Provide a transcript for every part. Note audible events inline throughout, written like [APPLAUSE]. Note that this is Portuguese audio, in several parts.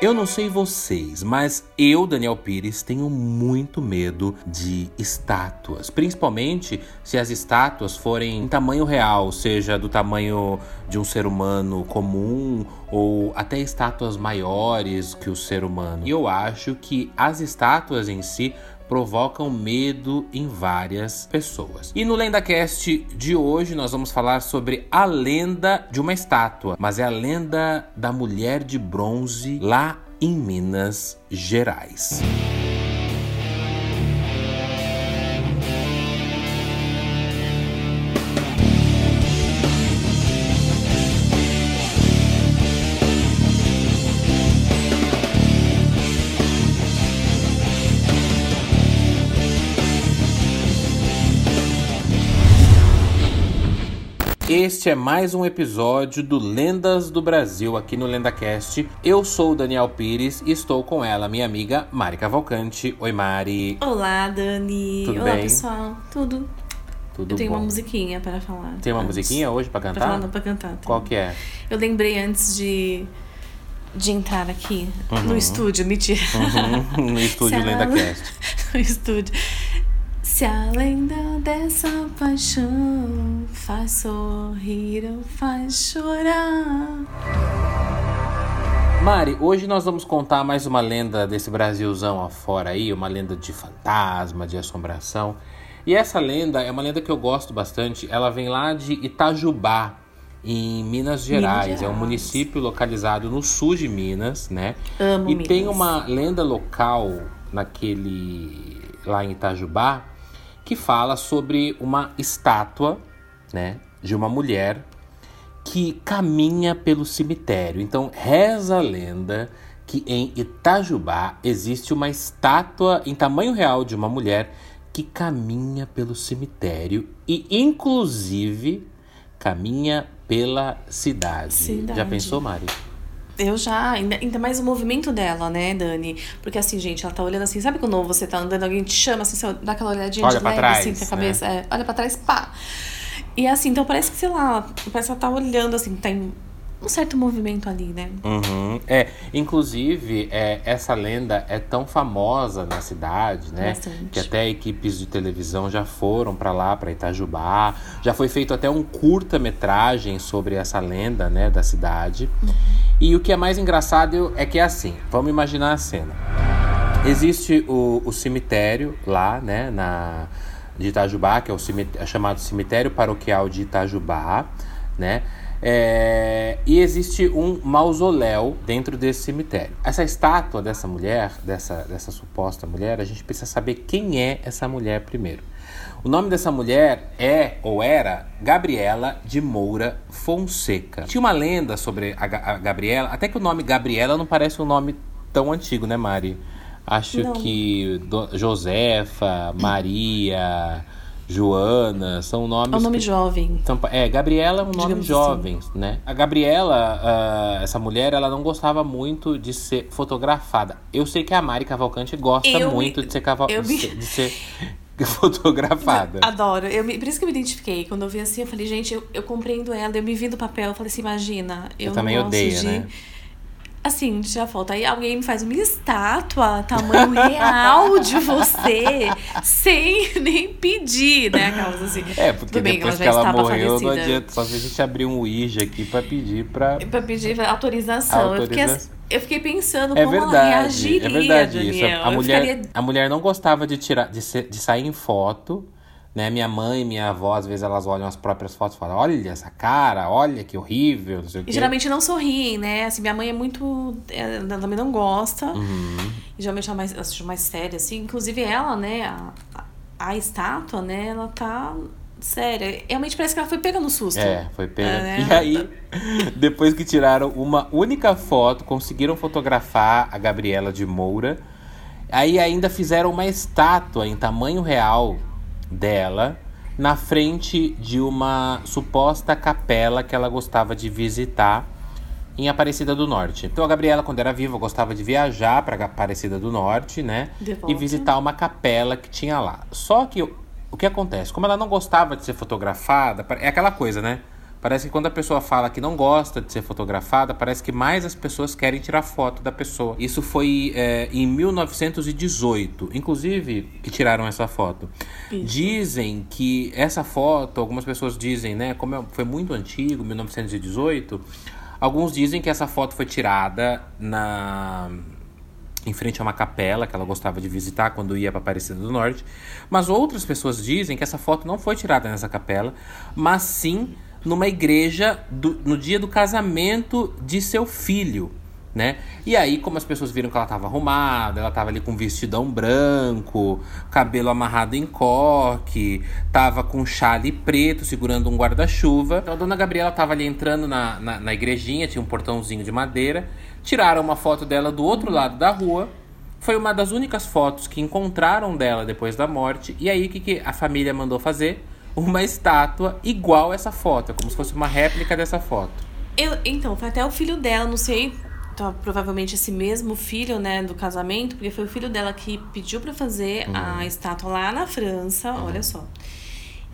Eu não sei vocês, mas eu, Daniel Pires, tenho muito medo de estátuas. Principalmente se as estátuas forem em tamanho real, seja do tamanho de um ser humano comum ou até estátuas maiores que o ser humano. E eu acho que as estátuas em si provocam medo em várias pessoas. E no LendaCast de hoje nós vamos falar sobre a lenda de uma estátua, mas é a lenda da mulher de bronze lá em Minas Gerais. Este é mais um episódio do Lendas do Brasil aqui no LendaCast. Eu sou o Daniel Pires e estou com ela, minha amiga Mari Cavalcante. Oi, Mari. Olá, Dani. Tudo Olá, bem? pessoal. Tudo. Tudo Eu tenho bom? uma musiquinha para falar. Tem uma antes. musiquinha hoje pra Pra cantar? falar, não, pra cantar. tem. Qual que é? Eu lembrei antes de, de entrar aqui Uhum. no estúdio, mentira. Uhum, no estúdio [LAUGHS] Se a- LendaCast. [LAUGHS] no estúdio. Se a lenda dessa paixão faz sorrir ou faz chorar. Mari, hoje nós vamos contar mais uma lenda desse Brasilzão afora aí, uma lenda de fantasma, de assombração. E essa lenda é uma lenda que eu gosto bastante. Ela vem lá de Itajubá, em Minas Gerais. É um Gerais. município localizado no sul de Minas, né? Amo E Minas. tem uma lenda local naquele lá em Itajubá que fala sobre uma estátua, né, de uma mulher que caminha pelo cemitério. Então, reza a lenda que em Itajubá existe uma estátua em tamanho real de uma mulher que caminha pelo cemitério e, inclusive, caminha pela cidade. Cidade. Já pensou, Mari? Eu já, ainda, ainda mais o movimento dela, né, Dani? Porque assim, gente, ela tá olhando assim, sabe quando você tá andando, alguém te chama, assim, você dá aquela olhadinha Olha de pra leve, trás, assim, com a né? cabeça, é, olha pra trás, pá. E assim, então parece que, sei lá, parece que ela tá olhando, assim, tem um certo movimento ali, né? Uhum. É, inclusive, é, essa lenda é tão famosa na cidade, né? Bastante. Que até equipes de televisão já foram pra lá, pra Itajubá. Já foi feito até um curta-metragem sobre essa lenda, né, da cidade. E o que é mais engraçado é que é assim, vamos imaginar a cena. Existe o, o cemitério lá, né, na, de Itajubá, que é o cemite- é chamado Cemitério Paroquial de Itajubá, né? É, e existe um mausoléu dentro desse cemitério. Essa estátua dessa mulher, dessa, dessa suposta mulher, a gente precisa saber quem é essa mulher primeiro. O nome dessa mulher é ou era Gabriela de Moura Fonseca. Tinha uma lenda sobre a, a Gabriela, até que o nome Gabriela não parece um nome tão antigo, né, Mari? Acho Não. que Do- Josefa, Maria, Joana são nomes. É um nome que- jovem. então, é, Gabriela é um nome Digamos jovem, né? A Gabriela, ah, essa mulher, ela não gostava muito de ser fotografada. Eu sei que a Mari Cavalcante gosta Eu me- muito de ser, cava- eu de me- ser, de ser [LAUGHS] fotografada. [LAUGHS] Adoro. Eu me- por isso que eu me identifiquei. Quando eu vi assim, eu falei, gente, eu, eu compreendo ela. Eu me vi do papel. Eu falei assim, imagina. Eu, Eu também não gosto odeio, de... né? Assim, tirar foto. Aí alguém me faz uma estátua, tamanho real de você, sem [LAUGHS] nem pedir, né? Aquelas assim. É, porque bem, depois ela que já ela morreu, não falecida. adianta. Só se a gente abrir um Ouija aqui pra pedir pra. Pra pedir autorização. Eu, fiquei, Autorização. eu fiquei pensando É como ela verdade, reagiria, é verdade isso. A Eu mulher, ficaria- a mulher não gostava de tirar, de, ser- de sair em foto, né? Minha mãe e minha avó, às vezes, elas olham as próprias fotos e falam: olha essa cara, olha que horrível, não sei o E quê. geralmente não sorriem, né? Assim, minha mãe é muito. Ela também não gosta. Uhum. E geralmente ela é mais, assiste mais séria, assim. Inclusive ela, né? A, a, estátua, né? Ela tá séria. Realmente parece que ela foi pega no susto. É, foi pena. É, né? E aí, [LAUGHS] depois que tiraram uma única foto, conseguiram fotografar a Gabriela de Moura. Aí ainda fizeram uma estátua em tamanho real dela na frente de uma suposta capela que ela gostava de visitar em Aparecida do Norte. Então a Gabriela, quando era viva, gostava de viajar para Aparecida do Norte, né? E visitar uma capela que tinha lá. Só que o, o que acontece? Como ela não gostava de ser fotografada, é aquela coisa, né? Parece que quando a pessoa fala que não gosta de ser fotografada, parece que mais as pessoas querem tirar foto da pessoa. Isso foi é, em 1918, inclusive, que tiraram essa foto. Isso. Dizem que essa foto, algumas pessoas dizem, né, como é, foi muito antigo, 1918, alguns dizem que essa foto foi tirada na em frente a uma capela que ela gostava de visitar quando ia para Aparecida do Norte. Mas outras pessoas dizem que essa foto não foi tirada nessa capela, mas sim numa igreja do, no dia do casamento de seu filho, né? E aí, como as pessoas viram que ela estava arrumada, ela estava ali com vestidão branco, cabelo amarrado em coque, tava com um chale preto segurando um guarda-chuva. Então a dona Gabriela estava ali entrando na, na, na igrejinha, tinha um portãozinho de madeira, tiraram uma foto dela do outro lado da rua. Foi uma das únicas fotos que encontraram dela depois da morte. E aí, o que, que a família mandou fazer? Uma estátua igual essa foto, é como se fosse uma réplica dessa foto. Eu, então, foi até o filho dela, não sei, então, provavelmente esse mesmo filho, né, do casamento, porque foi o filho dela que pediu para fazer uhum. a estátua lá na França, uhum. olha só.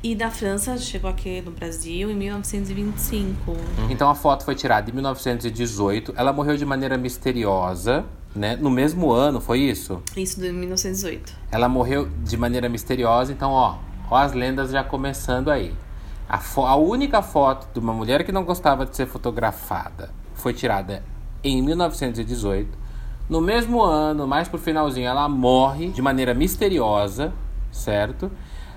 E da França chegou aqui no Brasil em 1925. Uhum. Então a foto foi tirada em 1918. Ela morreu de maneira misteriosa, né? No mesmo ano, foi isso? Isso, de 1918. Ela morreu de maneira misteriosa, então, ó, Ó as lendas já começando aí. A, a única foto de uma mulher que não gostava de ser fotografada foi tirada em 1918. No mesmo ano, mais pro finalzinho, ela morre de maneira misteriosa, certo?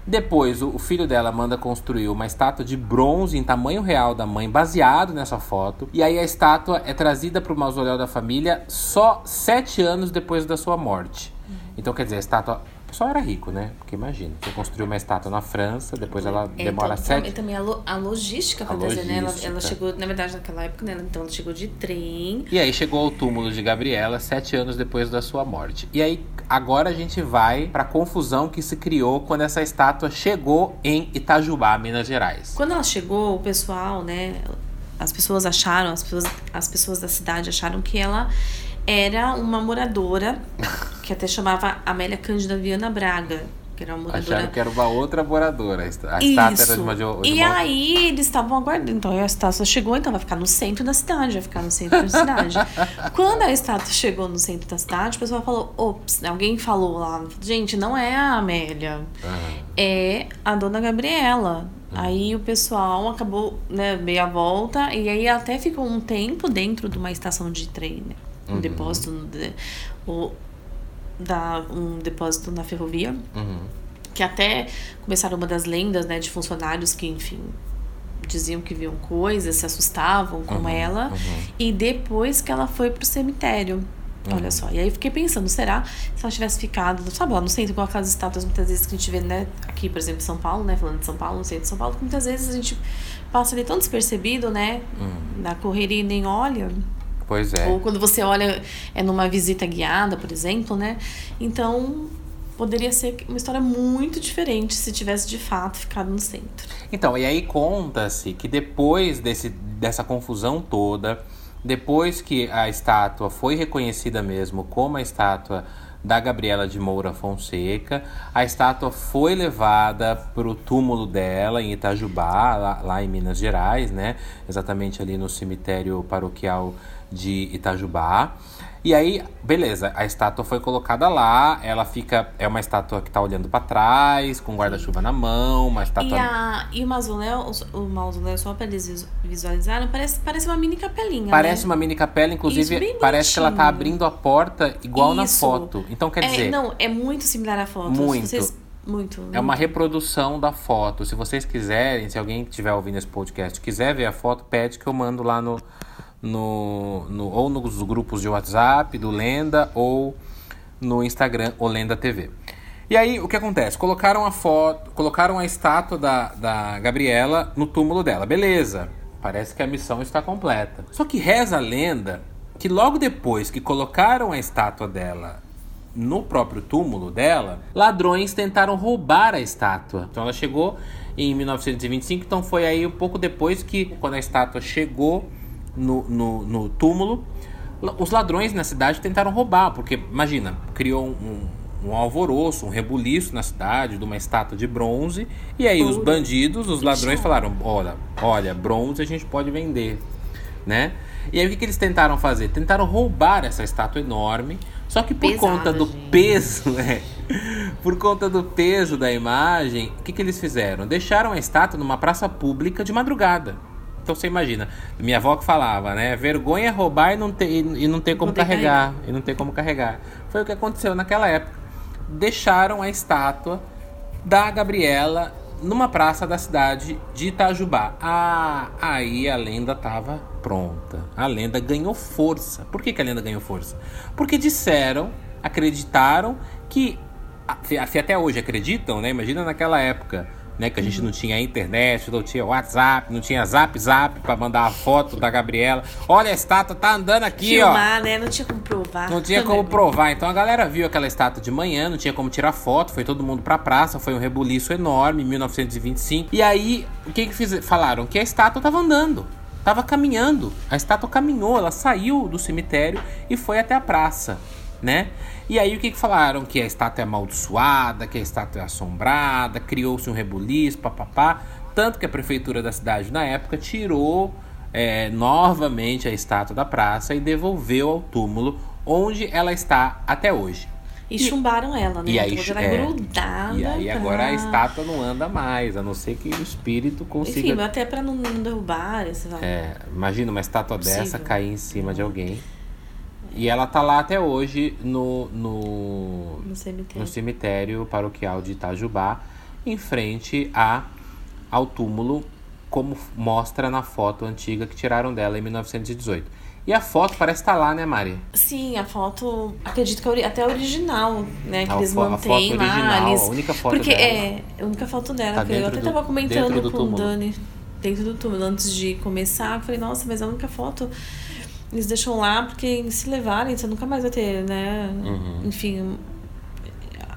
Depois, o filho dela manda construir uma estátua de bronze em tamanho real da mãe, baseado nessa foto. E aí a estátua é trazida para o mausoléu da família só sete anos depois da sua morte. Então, quer dizer, a estátua o pessoal era rico, né? Porque imagina, você construiu uma estátua na França, depois ela é, demora então, sete... E também a, lo, a logística pra trazer, né? Ela, ela chegou, na verdade, naquela época, né? Então ela chegou de trem. E aí chegou ao túmulo de Gabriela sete anos depois da sua morte. E aí, agora a gente vai pra confusão que se criou quando essa estátua chegou em Itajubá, Minas Gerais. Quando ela chegou, o pessoal, né? As pessoas acharam, as pessoas, as pessoas da cidade acharam que ela era uma moradora que até chamava Amélia Cândida Viana Braga. Que era uma moradora... Acharam que era uma outra moradora. A estátua era de uma de, de E aí eles estavam aguardando. Então a estátua chegou, então vai ficar no centro da cidade, vai ficar no centro da cidade. [LAUGHS] Quando a estátua chegou no centro da cidade, o pessoal falou: ops, alguém falou lá, gente, não é a Amélia, uhum. é a dona Gabriela. Uhum. Aí o pessoal acabou, né, meia volta, e aí até ficou um tempo dentro de uma estação de trem, né? Um uhum. depósito de, o, da, um depósito na ferrovia. Uhum. Que até começaram uma das lendas, né, de funcionários que, enfim, diziam que viam coisas, se assustavam com uhum, ela. Uhum. E depois que ela foi pro cemitério. Uhum. Olha só. E aí fiquei pensando, será se ela tivesse ficado, sabe, lá no centro, com aquelas estátuas muitas vezes que a gente vê, né, aqui, por exemplo, em São Paulo, né, falando de São Paulo, no centro de São Paulo, que muitas vezes a gente passa ali tão despercebido, né, uhum. na correria e nem olha. Pois é. Ou quando você olha é numa visita guiada, por exemplo, né? Então, poderia ser uma história muito diferente se tivesse de fato ficado no centro. Então, e aí conta-se que depois desse, dessa confusão toda, depois que a estátua foi reconhecida mesmo como a estátua da Gabriela de Moura Fonseca. A estátua foi levada para o túmulo dela em Itajubá, lá, lá, em Minas Gerais, né? Exatamente ali no cemitério paroquial de Itajubá. E aí, beleza, a estátua foi colocada lá, ela fica. É uma estátua que tá olhando para trás, com guarda-chuva na mão, uma estátua. E, a, e o mausoléu, o mausoléu, só para eles visualizarem, parece, parece uma mini capelinha. Parece né? uma mini capela, inclusive parece que ela tá abrindo a porta igual Isso. na foto. Então quer é, dizer. Não, é muito similar à foto. Muito. Vocês, muito, muito. É uma reprodução da foto. Se vocês quiserem, se alguém estiver ouvindo esse podcast quiser ver a foto, pede que eu mando lá no no, no, ou nos grupos de WhatsApp do Lenda ou no Instagram o Lenda TV. E aí, o que acontece? Colocaram a foto, colocaram a estátua da, da Gabriela no túmulo dela. Beleza, parece que a missão está completa. Só que reza a lenda que logo depois que colocaram a estátua dela no próprio túmulo dela, ladrões tentaram roubar a estátua. Então ela chegou em 1925, então foi aí um pouco depois que, quando a estátua chegou no, no, no túmulo. Os ladrões na cidade tentaram roubar, porque imagina, criou um, um alvoroço, um rebuliço na cidade de uma estátua de bronze. E aí os bandidos, os ladrões falaram: olha, olha, bronze a gente pode vender, né? E aí o que, que eles tentaram fazer? Tentaram roubar essa estátua enorme, só que por Pesada, conta do gente. peso, né? [LAUGHS] Por conta do peso da imagem, o que, que eles fizeram? Deixaram a estátua numa praça pública de madrugada. Então você imagina, minha avó que falava, né? Vergonha é roubar e não ter, e não ter como Não carregar. E não ter como carregar. Foi o que aconteceu naquela época. Deixaram a estátua da Gabriela numa praça da cidade de Itajubá. Ah, aí a lenda estava pronta. A lenda ganhou força. Por que, que a lenda ganhou força? Porque disseram, acreditaram que até hoje acreditam, né? Imagina naquela época, né? Que a gente não tinha internet, não tinha WhatsApp, não tinha Zap Zap para mandar a foto da Gabriela. Olha, a estátua tá andando aqui, ó. Filmar, né? Não tinha como provar. Não tinha como [LAUGHS] provar. Então a galera viu aquela estátua de manhã, não tinha como tirar foto, foi todo mundo pra praça, foi um rebuliço enorme, em 1925. E aí, o que que fiz, falaram? Que a estátua tava andando, tava caminhando. A estátua caminhou, ela saiu do cemitério e foi até a praça, né? E aí o que que falaram? Que a estátua é amaldiçoada, que a estátua é assombrada, criou-se um rebuliço, papapá. Tanto que a prefeitura da cidade na época tirou é, novamente a estátua da praça e devolveu ao túmulo onde ela está até hoje. E chumbaram ela, né? E aí, ela é, grudada. E aí agora a estátua não anda mais, a não ser que o espírito Enfim, consiga. mas até pra não, não derrubar, sei lá. É, imagina uma estátua Possível. dessa cair em cima de alguém. E ela tá lá até hoje no, no, No cemitério. no cemitério paroquial de Itajubá, em frente a, ao túmulo, como mostra na foto antiga que tiraram dela em 1918. E a foto parece estar lá, né, Mari? Sim, a foto, acredito que é até a original, né? Que A eles mantêm lá. original, eles- a única foto Porque dela. é, a única foto dela. Tá eu até do- tava comentando com o. Dani dentro do túmulo antes de começar. Eu falei, nossa, mas a única foto eles deixam lá porque se levarem, você nunca mais vai ter, né? Uhum. Enfim,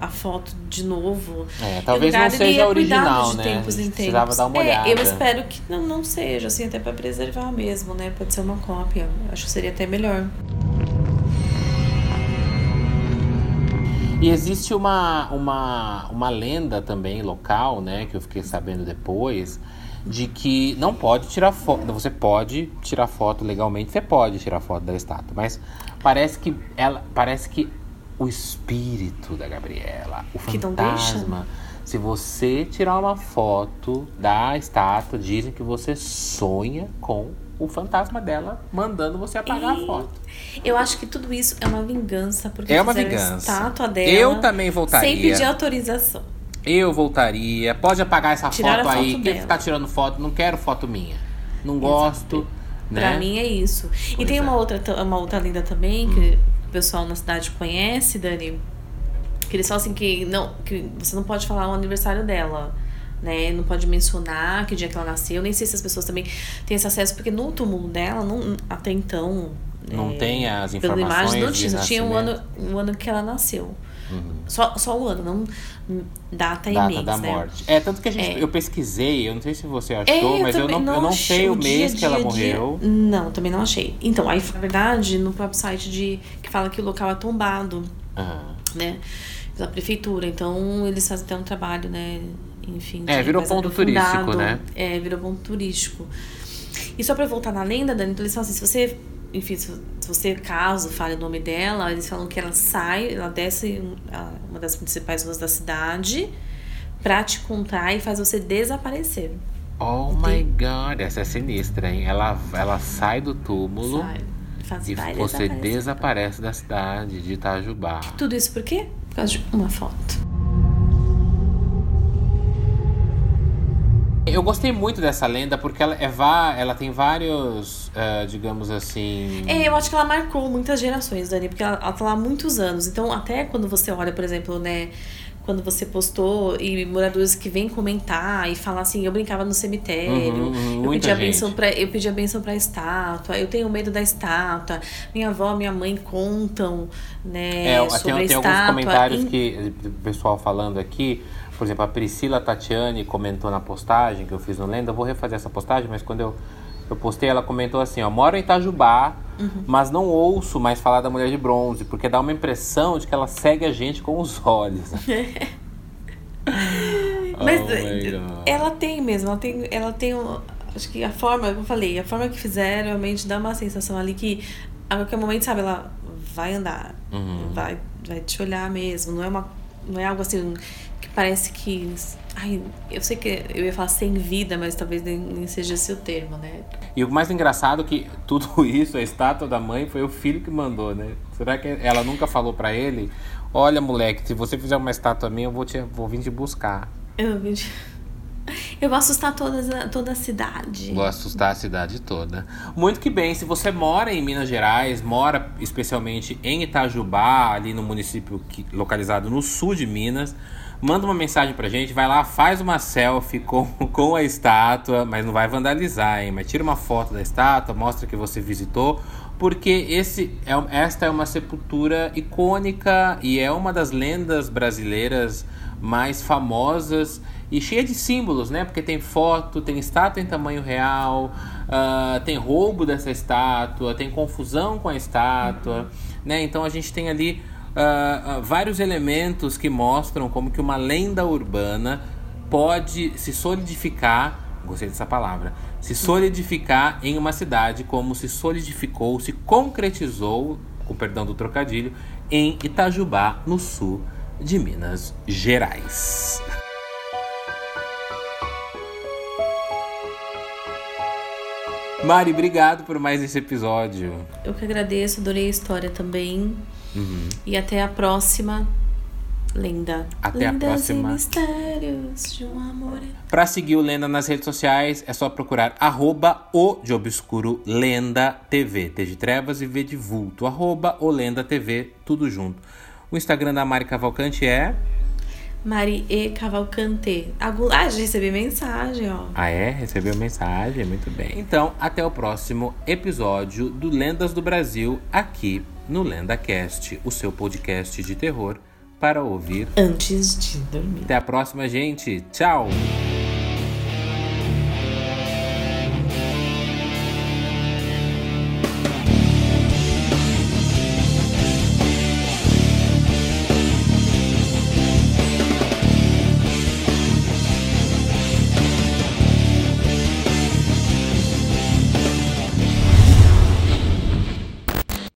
a foto de novo. É, talvez não seja é original, né? tempos A em tempos. precisava dar uma É, olhada. eu espero que não, não seja, assim, até pra preservar mesmo, né? Pode ser uma cópia. Acho que seria até melhor. E existe uma, uma, uma lenda também local, né, que eu fiquei sabendo depois, de que não pode tirar foto. Você pode tirar foto legalmente, você pode tirar foto da estátua, mas parece que ela parece que o espírito da Gabriela, o Que fantasma, se você tirar uma foto da estátua, dizem que você sonha com o fantasma dela mandando você apagar a foto. Eu acho que tudo isso é uma vingança, porque É uma fizeram a vingança. estátua dela. Eu também voltaria. Sem pedir autorização. Eu voltaria. Pode apagar essa foto a aí. foto Quem dela. ficar tirando foto, não quero foto minha. Não gosto. Né? Pra mim é isso. e Pois tem é. uma outra, uma outra lenda também, que o pessoal na cidade conhece, Dani. Que eles falam assim que, não, que você não pode falar o aniversário dela. Né? Não pode mencionar que dia que ela nasceu. Nem sei se as pessoas também têm esse acesso, porque no túmulo dela, não, até então. Não é, tem as Pela informações imagem não tinha, tinha o ano, nascimento. o ano que ela nasceu. Uhum. Só, só o ano, não data e Data mês, da né? morte. É, tanto que a gente, É. eu pesquisei, eu não sei se você achou, É, mas eu não, eu não sei o dia, mês que ela dia, morreu. dia. Não, também não achei. Então, aí, na verdade, no próprio site de que fala que o local é tombado, Aham. né? Pela prefeitura. Então, eles fazem até um trabalho, né? Enfim. É, virou ponto turístico, né? É, virou ponto turístico. E só pra voltar na lenda, Dani, então eles falam assim, se você. Enfim, se você, caso, fale o nome dela, eles falam que ela sai, ela desce um, uma das principais ruas da cidade pra te contar e faz você desaparecer. Oh my god, essa é sinistra, hein? Ela, ela sai do túmulo Sai. Faz e você desaparecer. desaparece da cidade de Itajubá. Tudo isso por quê? Por causa de uma foto. Eu gostei muito dessa lenda porque ela, é va- ela tem vários, eh, digamos assim. É, eu acho que ela marcou muitas gerações, Dani, porque ela, ela tá lá há muitos anos. Então, até quando você olha, por exemplo, né, quando você postou e moradores que vêm comentar e falar assim, eu brincava no cemitério, Uhum, uhum, eu pedi a benção para eu pedi a benção para estátua, eu tenho medo da estátua, minha avó, minha mãe contam, né, É, sobre tem, a tem estátua. alguns comentários Em- que o pessoal falando aqui. Por exemplo, a Priscila Tatiane comentou na postagem que eu fiz no Lenda. Eu vou refazer essa postagem, mas quando eu, eu postei, ela comentou assim: ó, moro em Itajubá, uhum. mas não ouço mais falar da mulher de bronze, porque dá uma impressão de que ela segue a gente com os olhos. [LAUGHS] mas oh ela tem mesmo, ela tem, ela tem acho que a forma, como eu falei, a forma que fizeram realmente dá uma sensação ali que a qualquer momento, sabe, ela vai andar, uhum. vai, vai te olhar mesmo, não é uma não é algo assim que parece que Ai, eu sei que eu ia falar sem vida, mas talvez nem seja esse o termo, né? E o mais engraçado é que tudo [LAUGHS] isso, a estátua da mãe, foi o filho que mandou, né? Será que ela nunca falou para ele? Olha, moleque, se você fizer uma estátua minha, eu vou, te, vou vir te buscar. Eu vim te... Eu vou assustar toda, toda a cidade. Vou assustar a cidade toda. Muito que bem, se você mora em Minas Gerais, mora especialmente em Itajubá, ali no município que, localizado no sul de Minas, manda uma mensagem pra gente, vai lá, faz uma selfie com, [LAUGHS] com a estátua, mas não vai vandalizar, hein? Mas tira uma foto da estátua, mostra que você visitou, porque esse é, esta é uma sepultura icônica e é uma das lendas brasileiras mais famosas e cheia de símbolos, né? Porque tem foto, tem estátua em tamanho real, uh, tem roubo dessa estátua, tem confusão com a estátua, né? Então a gente tem ali uh, vários elementos que mostram como que uma lenda urbana pode se solidificar, gostei dessa palavra, se solidificar em uma cidade como se solidificou, se concretizou, com perdão do trocadilho, em Itajubá, no sul de Minas Gerais. Mari, obrigado por mais esse episódio. Eu que agradeço, adorei a história também. Uhum. E até a próxima Lenda. Até Lendas a próxima. E mistérios de um amor. Pra seguir o Lenda nas redes sociais, é só procurar arroba o de obscuro Lenda TV. T de trevas e V de vulto. Arroba o Lenda TV, tudo junto. O Instagram da Mari Cavalcante é... Mari E Cavalcante. Ah, já recebi mensagem, ó. Ah, é? Recebeu mensagem? Muito bem. Então, até o próximo episódio do Lendas do Brasil, aqui no LendaCast, o seu podcast de terror para ouvir antes de dormir. Até a próxima, gente. Tchau!